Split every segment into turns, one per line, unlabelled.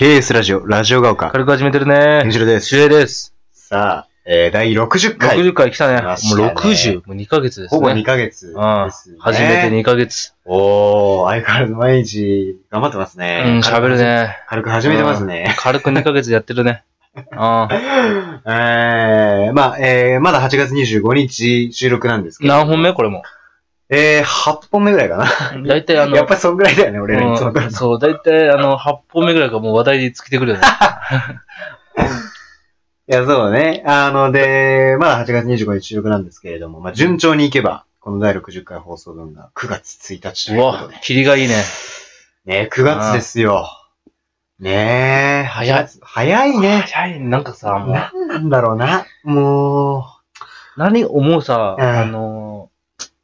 KS ラジオ、ラジオが丘。
軽く始めてるね。
西野です
主演です。
さあ、えー、第60回。
60回来たね。
来ましたね
もう60、もう2ヶ月ですね。
ほぼ2ヶ月です、ね。
うん。初めて2ヶ月。
おー、相変わらず毎日頑張ってます
う
ね。
ん、喋る。ね。
軽く始めてますね。
軽く2ヶ月やってるね。うん。
えー、まあ、えー、まだ8月25日収録なんですけど。
何本目？これも。
えー、8本目ぐらいかな。
だいたいあの、
やっぱりそんぐらいだよね、俺らいつも
うんそう、だいたいあの、8本目ぐらいがもう話題に尽きてくるよね。
いや、そうね。あの、で、まだ8月25日収録なんですけれども、まあ、順調にいけば、この第60回放送分が9月1日といううこと
わ
で。、
霧がいいね。
ね9月ですよ。ねえ、
早い。
早いね。
早い、なんかさ、もう、
なんなんだろうな。も
何思うさ、
うん
あの、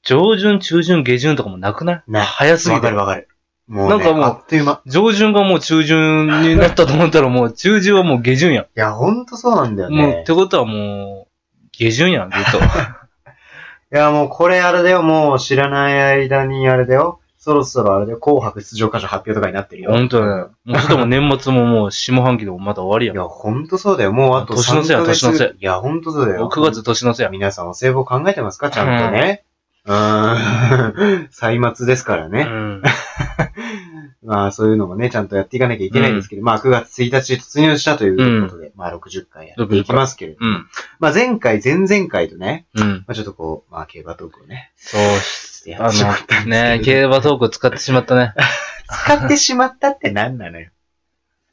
上旬、中旬、下旬とかもなくない？う
な
早す
う、
ぎて
わかる。わかる。もう、ね、
なんかもう
あっという間。
上旬がもう中旬になったと思ったらもう中旬はもう下旬やん。
いや、ほんとそうなんだよ
もう、っ
ね
て。ことはもう、下旬やん、ずっと。
いや、もうこれあれだよ、もう知らない間にあれだよ。そろそろあれだよ、紅白出場歌手発表とかになってるよ。
ほんとだね。もうそしたらもう年末ももう下半期でもまた終わりやん。
いや、ほんとそうだよ。もうあと
年の瀬や
3
年の瀬
いや、ほんとそうだよ。
9月年の瀬や。
皆さんお歳暮考えてますか？ちゃんとね。うーん。歳末ですから
う
ね。
ん。
まあそういうのもね、ちゃんとやっていかなきゃいけないんですけど、まあ9月1日突入したということで、まあ60回やっていきますけれども。
うん。
まあ前回、前々回とね、
うん。
まあちょっとこう、まあ競馬トークをね、
そう、あ
やってしまったん
ね競馬トーク使ってしまったね。
使ってしまったって何なのよ。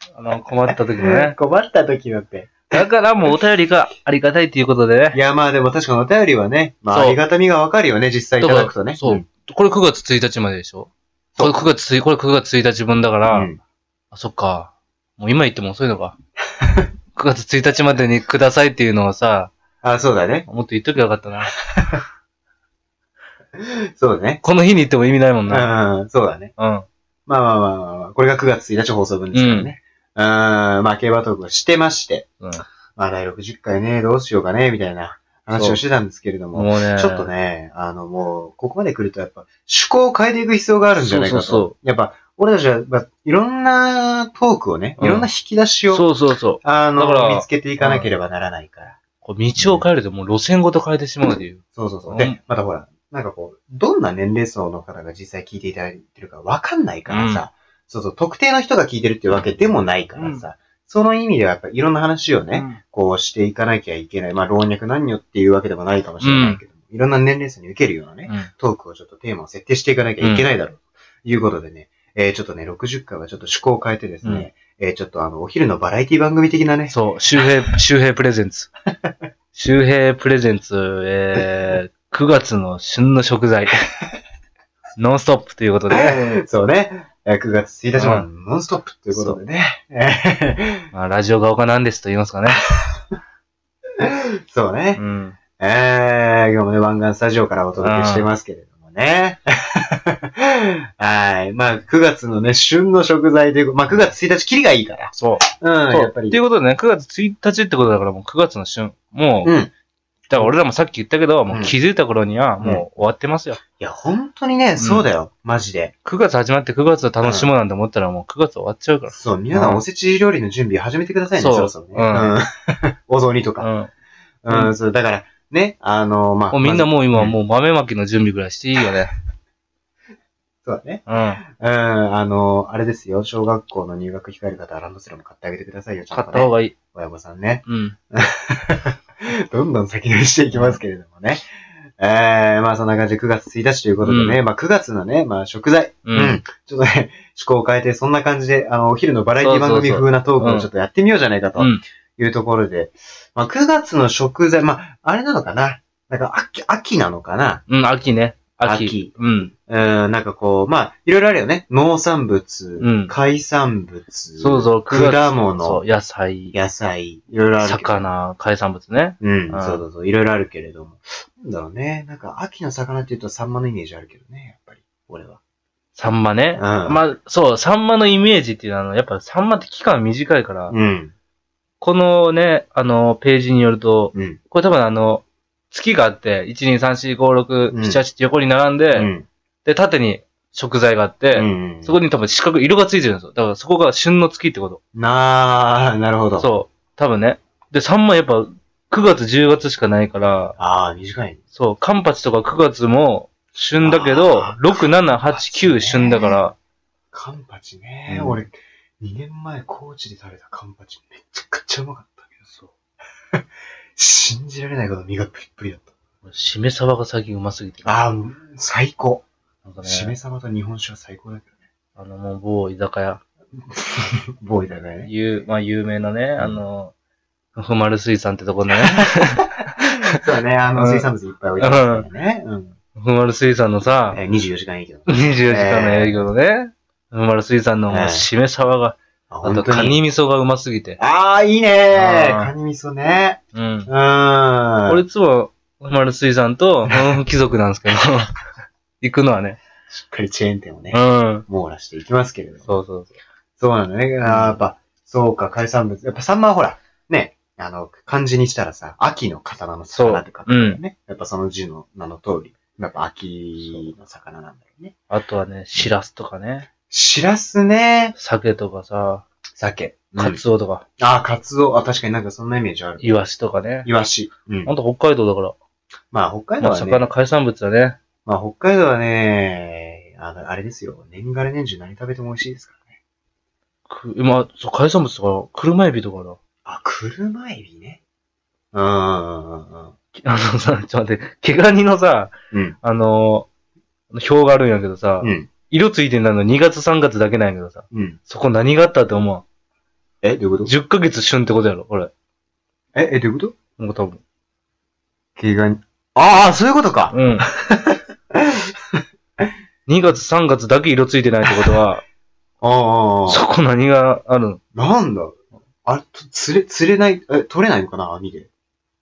あの、困った時のね。
困った時のって。
だからもうお便りがありがたいということでね。
いやまあでも確かにお便りはね、まあ
そう
ありがたみがわかるよね、実際いただくとね。
そう。
ん
これ9月1日まででしょ？これ9月1これ9月1日分だから、
うん
あ、そっか。もう今言っても遅いのか。9月1日までにくださいっていうのをさ、
あ、そうだね。
もっと言っときゃよかったな。
そうだね。
この日に言っても意味ないもんな。
うん、そうだね。
うん。
まあまあまあまあまあ、これが9月1日放送分ですからね。うん、まあ競馬トークをしてまして、
うん。
まあ第60回ね、どうしようかね、みたいな話をしてたんですけれども、
もうね。
ちょっと。ね、あのもう、ここまで来るとやっぱ、趣向を変えていく必要があるんじゃないかと。
そうそうそ
やっぱ、俺たちは、まあ、いろんなトークをね、
うん
いろんな引き出しを、
そうそうそう。
あの見つけていかなければならないから。
こう道を変えるともう路線ごと変えてしまうという。
そうそうそう。
うん
で、またほら、なんかこう、どんな年齢層の方が実際聞いていただいてるかわかんないからさ、そうそう、特定の人が聞いてるっていうわけでもないからさ、その意味ではやっぱいろんな話をね、
ね。
こうしていかなきゃいけない。まあ、老若男女っていうわけでもないかもしれないけども、いろんな年齢層に受けるようなね、
うん。
トークをちょっとテーマを設定していかなきゃいけないだろう。ということでね、えー、ちょっとね、60回はちょっと趣向を変えてですね、えー、ちょっとあの、お昼のバラエティ番組的なね、
そう、周平、周平プレゼンツ。周平プレゼンツ、えー、9月の旬の食材。ノンストップということで、
そうね、えー9月1日
う
のノンストップということでね、え
まあ、ラジオが丘なんですと言いますかね。
ー そうね
う、ん。
えー、今日もね、湾岸スタジオからお届けしてますけれどもね。はい。まあ、9月のね、旬の食材という、まあ、9月1日、キリがいいから。
そう。
うん、やっぱり。
っていうことでね、9月1日ってことだからもう9月の旬。もう、
うん。
だから俺らもさっき言ったけど、もう気づいた頃にはもう終わってますよ。
いや、本当にね、そうだよ。マジで。
9月始まって9月を楽しもうなんて思ったらもう9月終わっちゃうから。
そう、皆さ
うん
んおせち料理の準備始めてくださいね、
そう
そろそろね。
うん
うん。お雑煮とか。
うん。
うん、そう、だから、ね、あの、まあ。
みんなもう今。もう豆まきの準備ぐらいしていいよね。
そうだね。
うん。
うん、あの、あれですよ。小学校の入学控える方はランドセルも買ってあげてくださいよ、ちゃん
買
とね。
った方がいい。
親御さんね。
うん。
どんどん先取りしていきますけれどもね。えー、まあそんな感じで9月1日ということでね、まあ9月のね、まあ食材、
う
うんん、ちょっとね、趣向を変えて、そんな感じで、あの、お昼のバラエティ番組風なトークをちょっとやってみようじゃないかと
うん。
いうところで、まあ9月の食材、まあ、あれなのかななんか秋、秋なのかな
うん、秋ね。秋。
秋
うん。
うん、なんかこう、まあ、いろいろあるよね。農産物、
うん
海産物、
そうそう、9月
果
そ
物
う、、野菜、
野菜、いろいろある。
魚、海産物ね。
うん、
うん
そうそうそう、いろいろあるけれども。なんだろうね。なんか、秋の魚って言うとサンマのイメージあるけどね、やっぱり。俺は。
サンマね。
うん
まあ、そう、サンマのイメージっていうのは、やっぱサンマって期間短いから、
うん。
このね、あの、ページによると、
うん。
これ多分あの、月があって、1、2、3、4、5、6、
うん
7、8って横に並んで、
うん。
で、縦に食材があって、
うん
そこに多分四角い色がついてるんですよ。だからそこが旬の月ってこと。
なあ、なるほど。
そう。多分ね。で、サンマやっぱ9月、10月しかないから、
ああ、短い。
そう、カンパチとか9月も旬だけど
あ、ー
6、7、8、9旬だから、
カンパチね。
うん
俺、2年前高知で食べたカンパチめちゃくちゃうまかったけど、そう。信じられないほど身がプリップリだった。
しめ鯖が最近うますぎて。
ああ、最高。
なんかね、
しめ鯖と日本酒は最高だけどね。
あの、もう某居酒屋、
ボーイだね。
有、まあ有名なね、あの、ふまる水産ってとこね、
そうだね、あの、
うん
水産物いっぱい置いてますからね。うん。
ふまる水産のさ、
えー24時間営業。
24時間の営業のね、ふまる水産のもうしめ鯖が、
あ、
あとカ。ニ味噌がうますぎて。
ああ、いいね
あー
カニ味噌ね。
うん
う。ーん。
俺いつも、ふまる水産と、う ん貴族なんですけど、行くのはね。
しっかりチェーン店をね
う、ん。
網羅していきますけれども。
そうそうそう。
そうなのね。あーやっぱ、そうか、海産物。やっぱサンマはほら、ね、あの、漢字にしたらさ、秋の刀の魚って書くからね。やっぱその字の名の通り、やっぱ秋の魚なんだよね。
あとはね、しらすとかね、
しらすね。
鮭とかさ、
鮭。
カツオとか、
ああ、カツオ。あ、確かになんかそんなイメージある。
イワシとかね。
イワシ。うん
ほん。と北海道だから、
まあ、北海道
まあ
はね、
魚海産物だね。
まあ、北海道はね、あのあれですよ。年がら年中何食べても美味しいですからね。
くまあ、そう、海産物とか、車エビとかだ。
あ、車エビね。うんうんうんうん。
あのさ、ちょっと待って、毛ガニのさ、
うん。
あのー、表があるんやけどさ、
うん。
色ついてんの2月3月だけなんやけどさ、
うん。
そこ何があったって思う
え、どういうこと
？10ヶ月旬ってことやろ、これ。
え、え、どういうこと？
もう多分。
毛ガニ。ああ、そういうことか。
うん。2月3月だけ色ついてないってことは、
ああ、
そこ何があるの？
なんだあれ、と釣れ、釣れない、え、取れないのかな網で？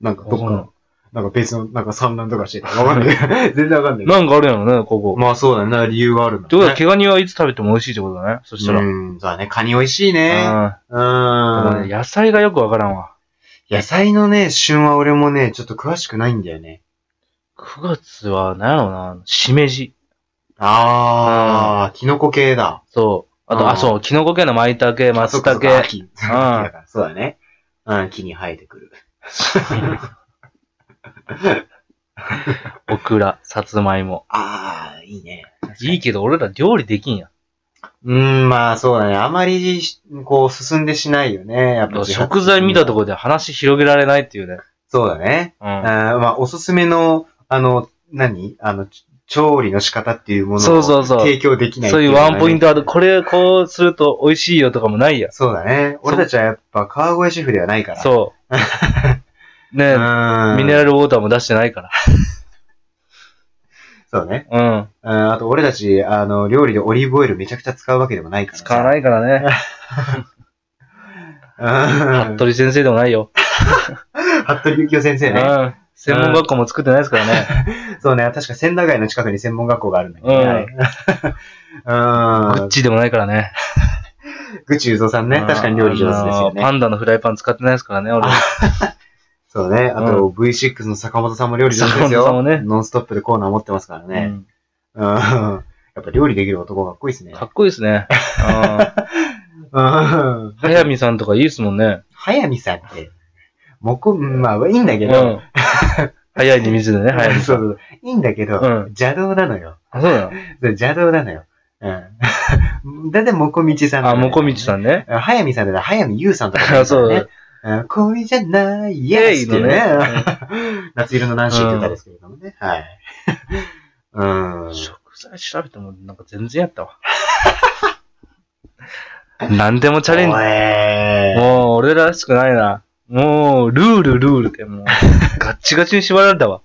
なんか、どっかの、なんか別の、なんか産卵とかして。わかんない。全然わかんない。
なんかあるやろね、ここ。
まあそうだね。理由があるんだ、ね。
ってことは、毛ガニはいつ食べても美味しいってことだね。そしたら。
うん、そうだね。カニ美味しいね。
う。
うん
野菜がよくわからんわ。
野菜のね、旬は俺もね、ちょっと詳しくないんだよね。
9月は、なんやろな、しめじ。
あー、キノコ系だ。
そう。あと、
うん
あ、そう、キノコ系の舞茸、松
そっかそっか
茸。
秋。秋だからそうだね。うん、木に生えてくる。
オクラ、さつまいも。
あー、いいね。
いいけど、俺ら料理できんや。
うーん、まあそうだね。あまりし、こう、進んでしないよね。やっぱ
食材見たとこ
ろ。
ろで話広げられないっていうね。
そうだね。
うん。
まあ、おすすめの、あの、何？あの、ち調理の仕方っていうものを
そうそうそう
提供できない
そういうワンポイン
ト。
トある。これ、こうすると美味しいよとかもないや。
そうだね。俺たちはやっぱ川越シェフではないから。
そう。ね
うん。
ミネラルウォーターも出してないから。
そうね。
うん。
うんあと、俺たち、あの、料理でオリーブオイルめちゃくちゃ使うわけでもないから。
使わないからね。
うん。
服部先生でもないよ。
服部幸雄先生ね。
うん。専門学校も作ってないですからね。
そうね。確か千駄ヶ谷の近くに専門学校があるんだけどね。
うん。グッチでもないからね。
ぐちゆぞうさんね。確かに料理上手ですよね。
パンダのフライパン使ってないですからね、俺。
そうね。あと、V6 の坂本さんも料理上手ですよ。
坂本さんもね
ノンストップでコーナー持ってますからね。
うん
うん。やっぱ料理できる男かっこいいですね。
かっこいいですね。うん
うん。
早見さんとかいいですもんね。
早見さんって、もこ、まあ、いいんだけ
う
ど、
ん。早いに水でね、早いに。
そうそう。いいんだけど、
うん
邪道なのよ。
あ、そう
邪道なのよ。うん。だって、もこみちさん、
あ、もこみち
ん。
さんね。
早見さんだったら、早見優さんとか、
あ、そう。
うん恋じゃない、イエ
イのね
ね。夏色のナンシーって歌ですけれどもね。はい。うん。
食材調べてもなんか全然やったわ。何でもチャレンジ。もう、俺らしくないな。もう、ルール、ルールって、もう、ガッチガチに縛られたわ。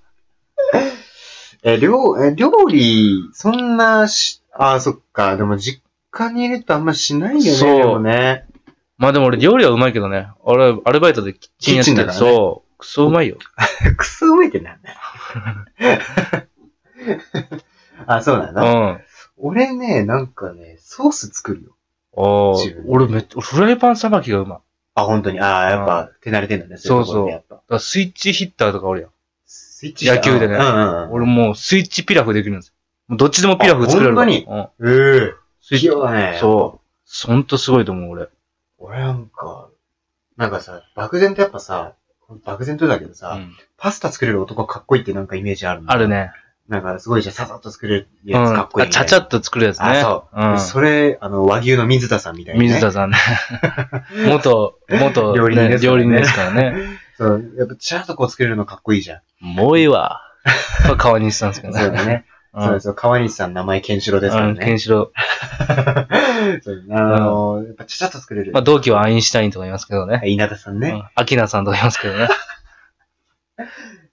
え、料、え、料理、そんなし、あ、そっか。でも、実家にいるとあんましないよね。
そう
でもね。
まあでも俺料理はうまいけどね。俺、アルバイトでキッチンやってて、
キッチンだからね
そう。クソうまいよ。
クソうまいってなんだよ あ、そうなん
う
だ。
ん。
俺ね、なんかね、ソース作るよ。
ああ
自分、で
俺めっちゃ、フライパンさばきがうまい。
あ、本当に。あやっぱ、手慣れてんだね。
そう
いところでやっぱ。
だからスイッチヒッターとかおるやん。
スイッチ
野球でね
うんうんうん。
俺もうスイッチピラフできるんですもうどっちでもピラフ作れるわ。
あ本
うん。
ええ
スイ
器用だね。
そう。ほんとすごいと思う、俺。
俺なんか、なんかさ、漠然とやっぱさ、漠然とだけどさ、
うん
パスタ作れる男かっこいいってなんかイメージあるの
ある。ね。
なんかすごいじゃん、ささっと作れる
うん。
やつかっこいい
あ
みたいな。
ちゃちゃっと作るやつね。
あ、そう。
うん。
それ、あの、和牛の水田さんみたいな、ね。
水田さんね。元、元、
料理人ですからね
料理人ですからね。
そう。やっぱちゃんとこう作れるのかっこいいじゃん。
もういいわ。川西さんですけどね。
そうだね。
うん。
そうですよ。川西さん名前ケンシロウですから
うん、
ね。
ケンシロ
そうあのやっぱちゃちゃっと作れる。
ウ。まあ、同期はアインシュタインとか言いますけどね。
稲田さんね。
うん。アキナさんとか言いますけどね。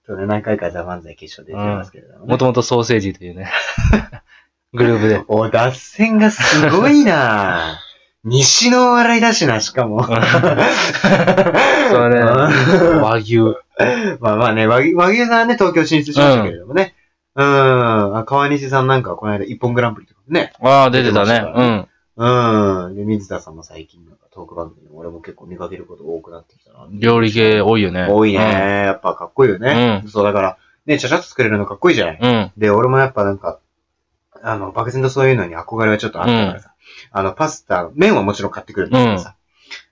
そうね、何回かザ・漫才決勝出てますけれども、ね。
もともとソーセージというね。グループで。
お、脱線がすごいな西の笑いだしな、しかも。
そうね。和牛。
まあまあね、和牛和牛さんはね、東京進出しましたけれどもね。うん。あ川西さんなんかはこの間一本グランプリとかね。
ああ、出てた
出てました
ね。
うん。で、水田さんも最近なんかトーク番組で俺も結構見かけること多くなってきたな。
うん。料理系多いよね。
多いね。やっぱかっこいいよね。
う
そう、だから、ね、ちゃちゃっと作れるのかっこいいじゃない。
うん。うん。
で、俺もやっぱなんか、あの、漠然とそういうのに憧れはちょっとあったからさ。あの、パスタ、麺はもちろん買ってくるんだけどさ。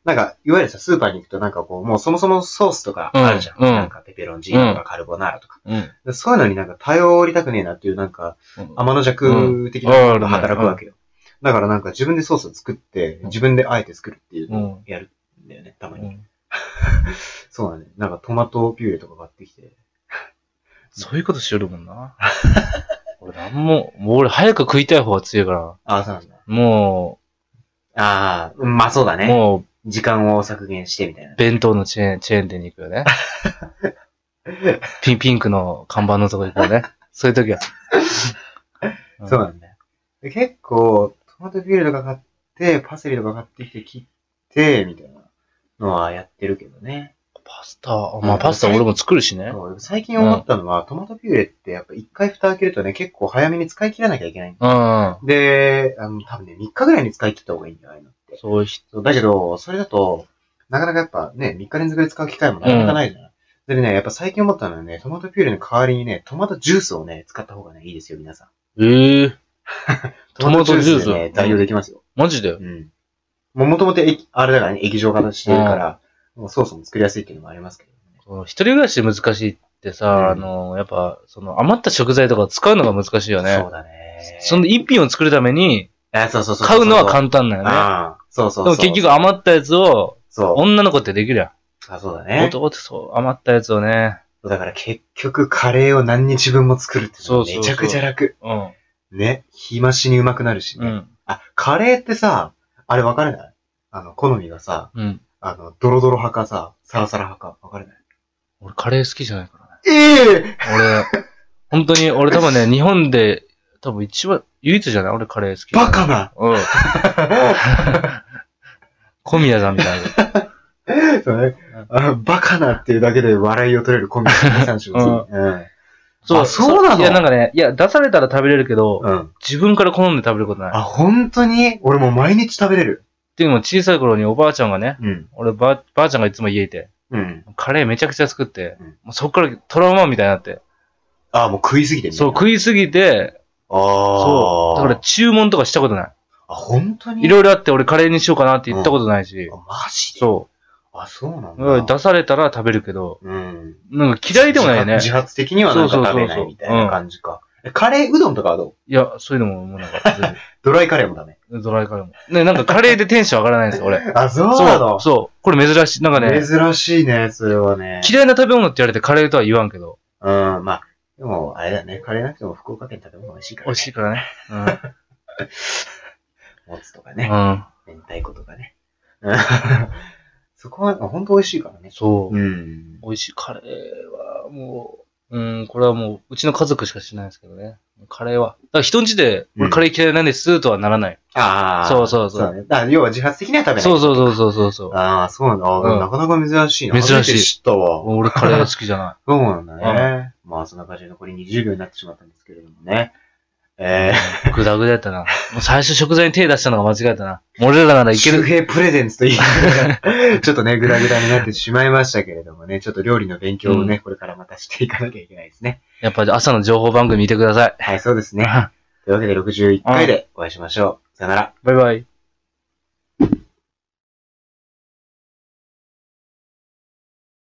なんか、いわゆるさ、スーパーに行くとなんかこう、もうそもそもソースとかあるじゃん。
うんうん
なんかペペロンチーノとかカルボナーラとか。
うん。
でそういうのになんか頼りたくねえなっていうなんか、
うん
天の弱的なものが働くわけよ。だからなんか自分でソースを作って、自分であえて作るっていうのをやるんだよね、たまに。
う ん
そうだね。なんかトマトピューレとか買ってきて。
そういうことしよるもんな。俺なんも、もう俺早く食いたい方が強いから。
ああ、そうなんだ。
も
ああ、うんまあそうだ
う、
ね。
もう、
時間を削減してみたいな。
弁当のチェーン、チェーン店に行くよね。ピン、ピンクの看板のとこ行くよね。そういう時は。うん
そうなんだよ。で結構、トマトピューレとか買って、パセリとか買ってきて切って、みたいなのはやってるけどね。
パスタ、まあパスタ俺も作るしね。
最近思ったのは、トマトピューレってやっぱ一回蓋開けるとね、結構早めに使い切らなきゃいけないんだよ
うん。
で、あの、多分ね、3日ぐらいに使い切った方がいいんだよ、ああいうのって。
そういう人。
だけど、それだと、なかなかやっぱね、3日連続で使う機会もなかなかないじゃない。でね、やっぱ最近思ったのはね、トマトピューレの代わりにね、トマトジュースをね、使った方がね、いいですよ、皆さん。
ええ トマトジュース
でね、代用できますよ。
マジで？
うん。もう元々液、あれだからね、液状化してるから、もうソースも作りやすいっていうのもありますけどね。
一人暮らしで難しいってさ、
うん
あの、やっぱ、その余った食材とか使うのが難しいよね。
そうだね。
その一品を作るために、
あそうそうそう。
買うのは簡単だよね。
ああ、そうそうそう。
でも結局余ったやつを、
そう。
女の子ってできるや
あ、そうだ
ん。
ね。
男ってそう、余ったやつをね。
だから結局カレーを何日分も作るっていうのは
そうそうそう
めちゃくちゃ楽。
うん。
ね。暇しにうまくなるしね。
うん。
あ、カレーってさ、あれ分かれない？あの、好みがさ、
うん。
あの、ドロドロ派かさ、サラサラ派か分かれない？
俺カレー好きじゃないからね。
ええ
俺、本当に、俺多分ね、日本で、多分一番、唯一じゃない？俺カレー好き。
バカな
うん。小宮さんみたいな。
そうね。あバカなっていうだけで笑いを取れるコンビニ三種を次うん。あそうなの？
いや、なんかね、いや、出されたら食べれるけど、
うん。
自分から好んで食べることない。っ
あ、本当に？俺もう毎日食べれる。
ていうのも小さい頃におばあちゃんがね、
うん。
俺ば、ばあちゃんがいつも家いて、
うん。
カレーめちゃくちゃ作って、
うん
もうそっからトラウマみたいになって。
あ、もう食いすぎて
そう、食いすぎて、
ああ。
そう。だから注文とかしたことない。
あ、本当に？
いろいろあって俺カレーにしようかなって言ったことないし、
あマジで？
そ
あ、そうなん
う。だ。出されたら食べるけど、
うん。
なんか嫌いでもないよね。
自発的にはなんか食べないみたいな感じか。えカレーうどんとかはどう？
いや、そういうのももうなんか全
ドライカレーもダメ。
然、ドライカレーも。ね、なんかカレーでテンション上がらないんですよ、俺。
あ、そうな
そう、
の
そう。これ珍しい。なんかね、
珍しいね、それはね。
嫌いな食べ物って言われてカレーとは言わんけど、
うん、まあ、でも、あれだよね。カレーなくても福岡県食べ物美味しいから、
美味しいからね。
もつとか
うん。
ね。
うん。
明太子とかね。うんそこは、本当美味しいからね。
そう。
ん。
美味しい。カレーは、もう、うん、これはもう、うちの家族しかしないですけどね。カレーは。だから人んちで、
うん
俺カレー嫌いなんですとはならない。
ああ。
そうそうそう
だね。だから要は自発的には食べない。
そうそうそうそうそうそう。
ああ、そうなんだ。あ
うん
なかなか珍しいな。
珍しい
知ったわ。
俺カレー好きじゃな
そうなんだね。まあ、そんな感じで残り20秒になってしまったんですけれどもね。え
い。グダグダやったな。もう最初食材に手出したのが間違えたな。俺らなら
ー、
いける。
周平プレゼンツと言いな ちょっとね、グダグダになってしまいましたけれどもね、ちょっと料理の勉強をね、これからまたしていかなきゃいけないですね。
やっぱり朝の情報番組見てください。
はい、そうですね。というわけで61回でお会いしましょう。さよなら。
バイバイ。